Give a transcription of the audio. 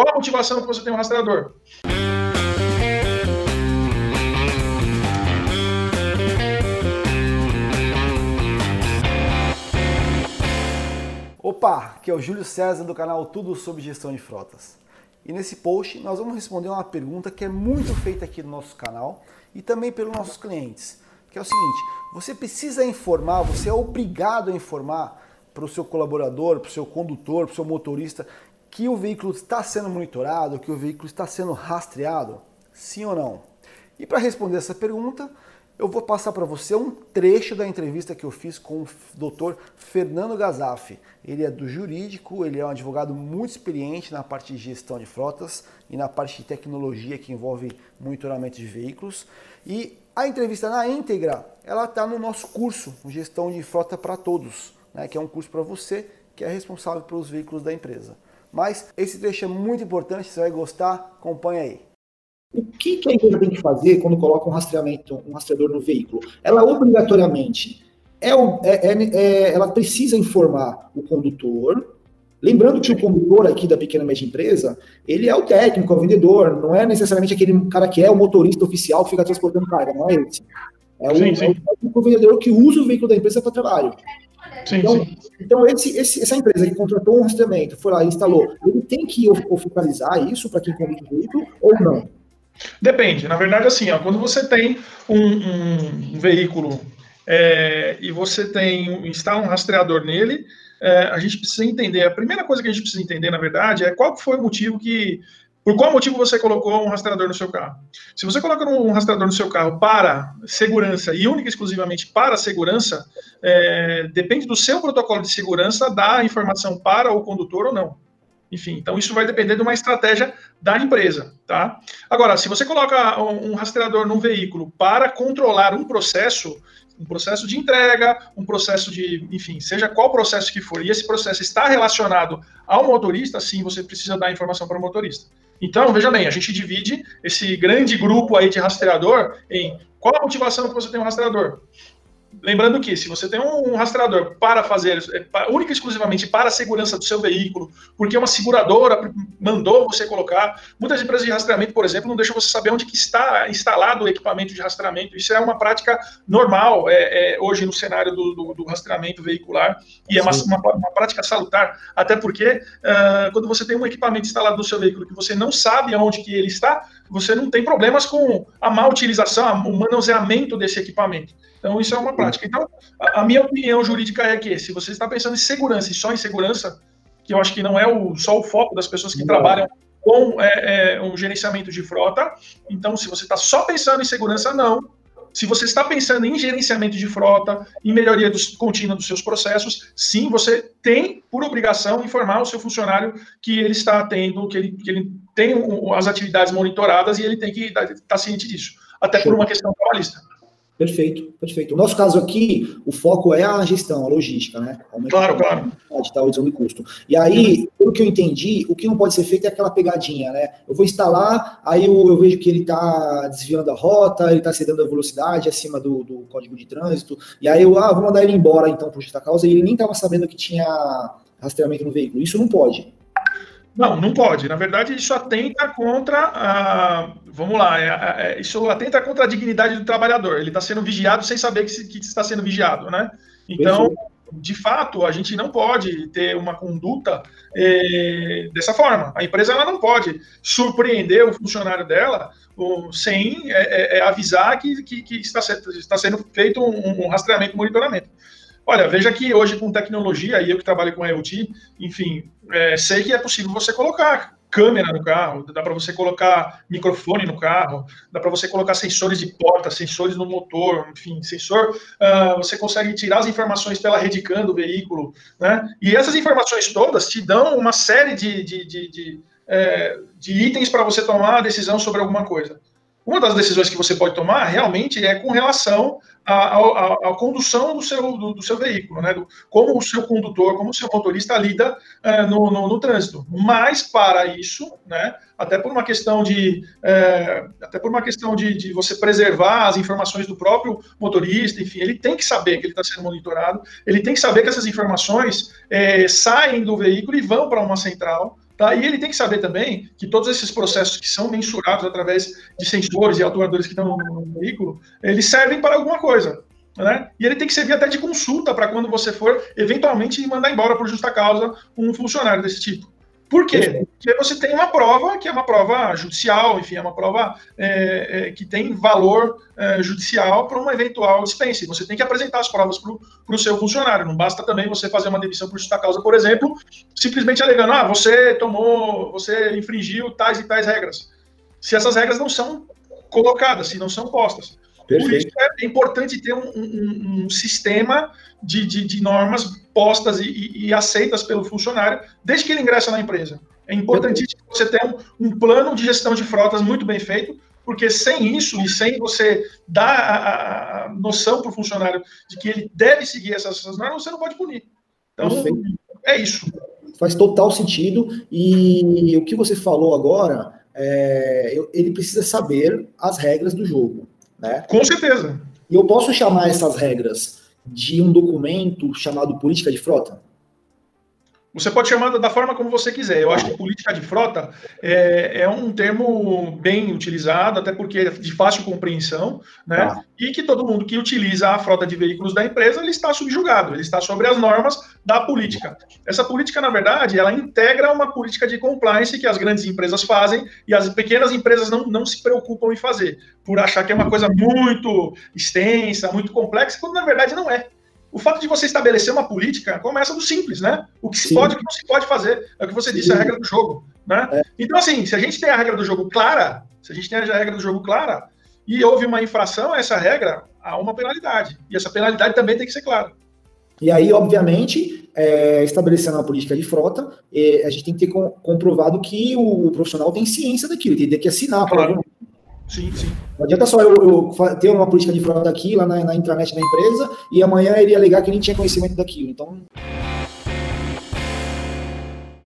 Qual a motivação que você tem um rastreador? Opa, que é o Júlio César do canal Tudo sobre Gestão de Frotas. E nesse post nós vamos responder uma pergunta que é muito feita aqui no nosso canal e também pelos nossos clientes, que é o seguinte: você precisa informar, você é obrigado a informar para o seu colaborador, para o seu condutor, para o seu motorista que o veículo está sendo monitorado, que o veículo está sendo rastreado? Sim ou não? E para responder essa pergunta, eu vou passar para você um trecho da entrevista que eu fiz com o Dr. Fernando Gazaf. Ele é do jurídico, ele é um advogado muito experiente na parte de gestão de frotas e na parte de tecnologia que envolve monitoramento de veículos. E a entrevista na íntegra, ela está no nosso curso, Gestão de Frota para Todos, né, que é um curso para você que é responsável pelos veículos da empresa. Mas esse trecho é muito importante, você vai gostar, acompanha aí. O que, que a empresa tem que fazer quando coloca um rastreamento, um rastreador no veículo? Ela obrigatoriamente é, é, é, é, ela precisa informar o condutor. Lembrando que o condutor aqui da pequena e média empresa, ele é o técnico, é o vendedor, não é necessariamente aquele cara que é o motorista oficial que fica transportando carga, não é esse. É o, sim, sim. é o vendedor que usa o veículo da empresa para trabalho. Sim, então, sim. então esse, esse, essa empresa que contratou um rastreamento, foi lá e instalou, ele tem que oficializar isso para quem conduz o veículo ou não? Depende. Na verdade, assim, ó, quando você tem um, um veículo é, e você tem instala um rastreador nele, é, a gente precisa entender. A primeira coisa que a gente precisa entender, na verdade, é qual foi o motivo que por qual motivo você colocou um rastreador no seu carro? Se você coloca um rastreador no seu carro para segurança e única e exclusivamente para segurança, é, depende do seu protocolo de segurança dar a informação para o condutor ou não. Enfim, então isso vai depender de uma estratégia da empresa, tá? Agora, se você coloca um rastreador num veículo para controlar um processo, um processo de entrega, um processo de, enfim, seja qual processo que for, e esse processo está relacionado ao motorista, sim, você precisa dar informação para o motorista. Então, veja bem, a gente divide esse grande grupo aí de rastreador em qual a motivação que você tem um rastreador? Lembrando que se você tem um rastreador para fazer, é, única e exclusivamente para a segurança do seu veículo, porque uma seguradora mandou você colocar, muitas empresas de rastreamento, por exemplo, não deixam você saber onde que está instalado o equipamento de rastreamento. Isso é uma prática normal é, é, hoje no cenário do, do, do, rastreamento veicular e é uma, uma, uma prática salutar, até porque uh, quando você tem um equipamento instalado no seu veículo que você não sabe aonde que ele está, você não tem problemas com a má utilização, o manuseamento desse equipamento. Então, isso é uma prática. Então, a, a, minha opinião jurídica é que, se você está pensando em segurança e só em segurança, que eu acho que não é o, só o foco das pessoas que não. trabalham com é, é, um gerenciamento de frota, então, se você está só pensando em segurança, não. Se você está pensando em gerenciamento de frota, em melhoria dos, contínua dos seus processos, sim, você tem, por obrigação, informar o seu funcionário que ele está tendo, que ele, que ele tem as atividades monitoradas e ele tem que estar tá ciente disso, até por uma questão trabalhista. Perfeito, perfeito. O nosso caso aqui, o foco é a gestão, a logística, né? Claro, claro. Tá, redução de custo. E aí, pelo que eu entendi, o que não pode ser feito é aquela pegadinha, né? Eu vou instalar, aí eu, eu vejo que ele está desviando a rota, ele está cedendo a velocidade acima do, do, código de trânsito, e aí eu, ah, vou mandar ele embora então por justa causa, e ele nem estava sabendo que tinha rastreamento no veículo. Isso não pode. Não, não pode. Na verdade, isso atenta contra a. Vamos lá, é, é, isso atenta contra a dignidade do trabalhador. Ele está sendo vigiado sem saber que, que, está sendo vigiado, né? Então, de fato, a gente não pode ter uma conduta é, dessa forma. A empresa ela não pode surpreender o funcionário dela sem é, é, é, avisar que, que, que está, está, sendo feito um, um rastreamento, monitoramento. Olha, veja que hoje com tecnologia, e eu que trabalho com IoT, enfim, é, sei que é possível você colocar câmera no carro, dá para você colocar microfone no carro, dá para você colocar sensores de porta, sensores no motor, enfim, sensor, uh, você consegue tirar as informações pela redicam do veículo, né? E essas informações todas te dão uma série de, de, de, de, é, de itens para você tomar a decisão sobre alguma coisa. Uma das decisões que você pode tomar realmente é com relação à, condução do seu, do, do seu veículo, né? Do, como o seu condutor, como o seu motorista lida é, no, no, no, trânsito. Mas para isso, né? Até por uma questão de, é, até por uma questão de, de, você preservar as informações do próprio motorista, enfim, ele tem que saber que ele está sendo monitorado, ele tem que saber que essas informações é, saem do veículo e vão para uma central Tá? E ele tem que saber também que todos esses processos que são mensurados através de sensores e atuadores que estão no veículo, eles servem para alguma coisa. Né? E ele tem que servir até de consulta para quando você for eventualmente mandar embora por justa causa um funcionário desse tipo. Por quê? Porque você tem uma prova que é uma prova judicial, enfim, é uma prova é, é, que tem valor é, judicial para uma eventual dispensa. Você tem que apresentar as provas para o seu funcionário. Não basta também você fazer uma demissão por justa causa, por exemplo, simplesmente alegando, ah, você tomou, você infringiu tais e tais regras. Se essas regras não são colocadas, se não são postas. Perfeito. Por isso é importante ter um, um, um sistema de, de, de, normas postas e, e, aceitas pelo funcionário desde que ele ingressa na empresa. É importantíssimo você ter um, um plano de gestão de frotas muito bem feito, porque sem isso e sem você dar a, a noção para o funcionário de que ele deve seguir essas, essas, normas, você não pode punir. Então, Perfeito. é isso. Faz total sentido. E o que você falou agora, é, ele precisa saber as regras do jogo. Né? Com certeza. E eu posso chamar essas regras de um documento chamado política de frota? Você pode chamar da forma como você quiser. Eu acho que política de frota é, é um termo bem utilizado, até porque é de fácil compreensão, né? Ah. E que todo mundo que utiliza a frota de veículos da empresa ele está subjugado, ele está sobre as normas da política. Essa política, na verdade, ela integra uma política de compliance que as grandes empresas fazem e as pequenas empresas não, não se preocupam em fazer, por achar que é uma coisa muito extensa, muito complexa, quando na verdade não é. O fato de você estabelecer uma política começa do simples, né? O que se Sim. pode e o que não se pode fazer. É o que você disse, Sim. a regra do jogo. Né? É. Então, assim, se a gente tem a regra do jogo clara, se a gente tem a regra do jogo clara, e houve uma infração a essa regra, há uma penalidade. E essa penalidade também tem que ser clara. E aí, obviamente, é, estabelecendo uma política de frota, é, a gente tem que ter comprovado que o profissional tem ciência daquilo, tem que assinar. Claro. Sim, sim. Não adianta só eu, eu ter uma política de frota aqui, lá na, na intranet da empresa, e amanhã ele ia alegar que nem tinha conhecimento daquilo. Então.